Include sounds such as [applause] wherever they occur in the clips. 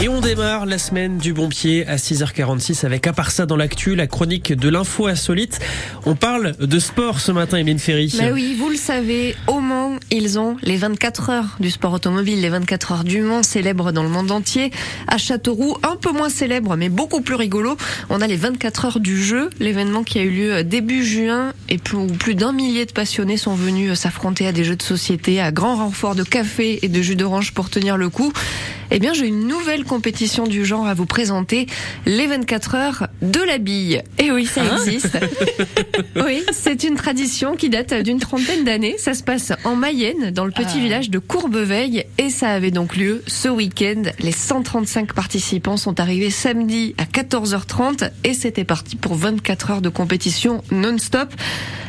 Et on démarre la semaine du bon pied à 6h46 avec à part ça dans l'actu, la chronique de l'info insolite. On parle de sport ce matin, Emeline Ferry. Mais oui, vous le savez, au Mans, ils ont les 24 heures du sport automobile, les 24 heures du Mans, célèbres dans le monde entier. À Châteauroux, un peu moins célèbre, mais beaucoup plus rigolo, on a les 24 heures du jeu, l'événement qui a eu lieu début juin et plus, plus d'un millier de passionnés sont venus s'affronter à des jeux de société, à grand renfort de café et de jus d'orange pour tenir le coup. Eh bien, j'ai une nouvelle compétition du genre à vous présenter, les 24 heures de la bille. Et oui, ça Hein existe. [laughs] oui, c'est une tradition qui date d'une trentaine d'années. Ça se passe en Mayenne, dans le petit Ah. village de Courbeveille, et ça avait donc lieu ce week-end. Les 135 participants sont arrivés samedi à 14h30 et c'était parti pour 24 heures de compétition non-stop.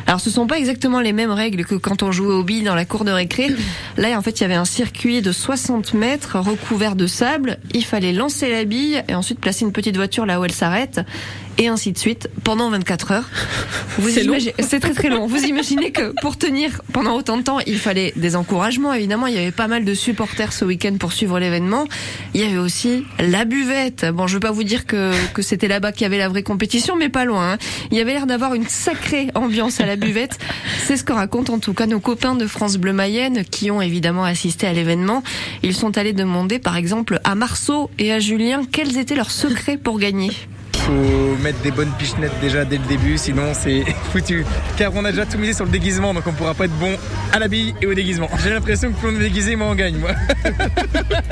Alors, ce sont pas exactement les mêmes règles que quand on jouait aux billes dans la cour de récré. Là, en fait, il y avait un circuit de 60 mètres recouvert de sable. Il fallait lancer la bille et ensuite placer une petite voiture là où elle s'arrête. Et ainsi de suite pendant 24 heures. C'est C'est très très long. Vous imaginez que pour tenir pendant autant de temps, il fallait des encouragements. Évidemment, il y avait pas mal de supporters ce week-end pour suivre l'événement. Il y avait aussi la buvette. Bon, je veux pas vous dire que, que c'était là-bas qu'il y avait la vraie compétition, mais pas loin. hein. Il y avait l'air d'avoir une sacrée ambiance à la buvette. C'est ce que racontent en tout cas nos copains de France Bleu Mayenne qui ont évidemment assisté à l'événement. Ils sont allés demander par exemple à Marceau et à Julien quels étaient leurs secrets pour gagner. Faut mettre des bonnes pichenettes déjà dès le début, sinon c'est [laughs] foutu. Car on a déjà tout misé sur le déguisement, donc on pourra pas être bon à la bille et au déguisement. J'ai l'impression que plus on est déguisé, moins on gagne, moi. [laughs]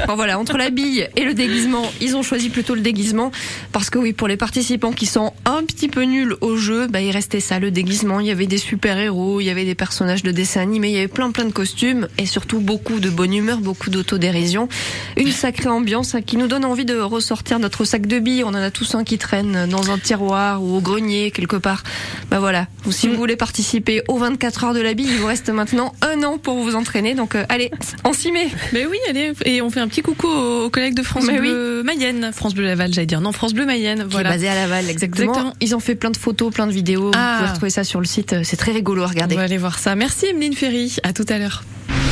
Bon voilà, entre la bille et le déguisement, ils ont choisi plutôt le déguisement parce que oui, pour les participants qui sont un petit peu nuls au jeu, bah il restait ça, le déguisement. Il y avait des super-héros, il y avait des personnages de dessins animés, il y avait plein plein de costumes et surtout beaucoup de bonne humeur, beaucoup d'autodérision. Une sacrée ambiance hein, qui nous donne envie de ressortir notre sac de billes. On en a tous un qui traîne dans un tiroir ou au grenier quelque part. Bah voilà. Ou si vous voulez participer aux 24 heures de la bille, il vous reste maintenant un an pour vous entraîner. Donc euh, allez, on s'y met. Mais oui, allez, et on fait un petit coucou aux, collègues de France Mais Bleu Mayenne, France Bleu Laval, j'allais dire non, France Bleu Mayenne, qui voilà. est basé à Laval, exactement. Exactement. Ils ont fait plein de photos, plein de vidéos. Ah. Vous pouvez retrouver ça sur le site. C'est très rigolo à regarder. On va aller voir ça. Merci Emeline Ferry, à tout à l'heure.